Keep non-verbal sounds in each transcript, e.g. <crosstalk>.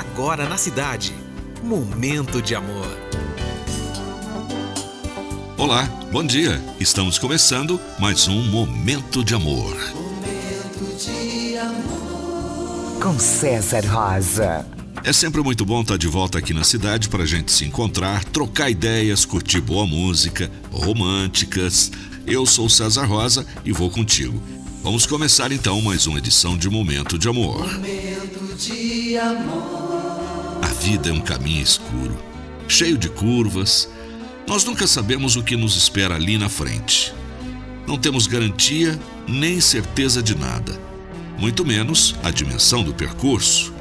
agora na cidade. Momento de amor. Olá, bom dia. Estamos começando mais um Momento de Amor. Momento de amor. Com César Rosa. É sempre muito bom estar de volta aqui na cidade para a gente se encontrar, trocar ideias, curtir boa música, românticas. Eu sou César Rosa e vou contigo. Vamos começar então mais uma edição de Momento de Amor. Momento de amor. A vida é um caminho escuro, cheio de curvas. Nós nunca sabemos o que nos espera ali na frente. Não temos garantia nem certeza de nada, muito menos a dimensão do percurso.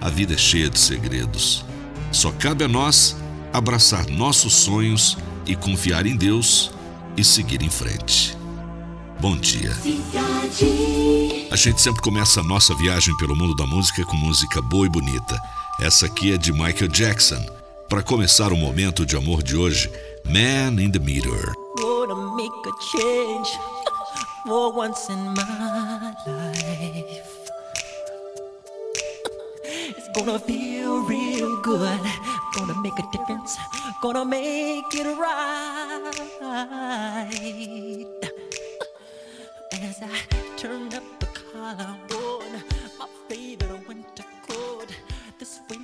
A vida é cheia de segredos. Só cabe a nós abraçar nossos sonhos e confiar em Deus e seguir em frente. Bom dia. A gente sempre começa a nossa viagem pelo mundo da música com música boa e bonita. Essa aqui é de Michael Jackson. Para começar o momento de amor de hoje, Man in the Mirror. Make a change <laughs> for once in my life. <laughs> It's gonna feel real good. Gonna make a difference. Gonna make it right. I want my favorite winter coat. This winter.